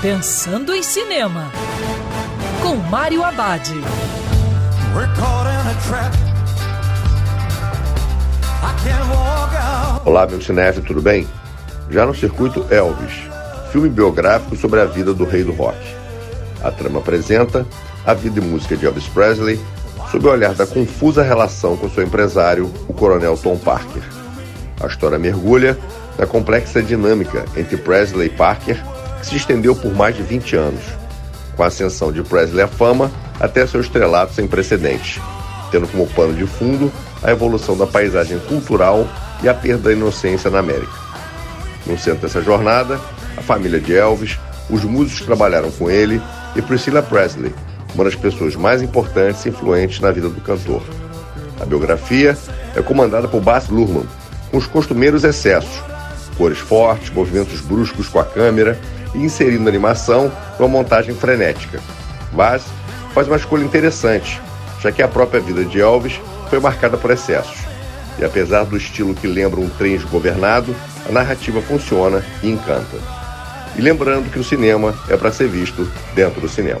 Pensando em Cinema, com Mário Abad. Olá, meu cinef, tudo bem? Já no circuito Elvis, filme biográfico sobre a vida do rei do rock. A trama apresenta a vida e música de Elvis Presley sob o olhar da confusa relação com seu empresário, o coronel Tom Parker. A história mergulha na complexa dinâmica entre Presley e Parker, que se estendeu por mais de 20 anos, com a ascensão de Presley à fama até seu estrelato sem precedentes, tendo como pano de fundo a evolução da paisagem cultural e a perda da inocência na América. No centro dessa jornada, a família de Elvis, os músicos que trabalharam com ele e Priscilla Presley, uma das pessoas mais importantes e influentes na vida do cantor. A biografia é comandada por Baz Luhrmann, com os costumeiros excessos, cores fortes, movimentos bruscos com a câmera e inserindo animação uma montagem frenética. Baz faz uma escolha interessante, já que a própria vida de Elvis foi marcada por excessos. E apesar do estilo que lembra um trem desgovernado, a narrativa funciona e encanta. E lembrando que o cinema é para ser visto dentro do cinema.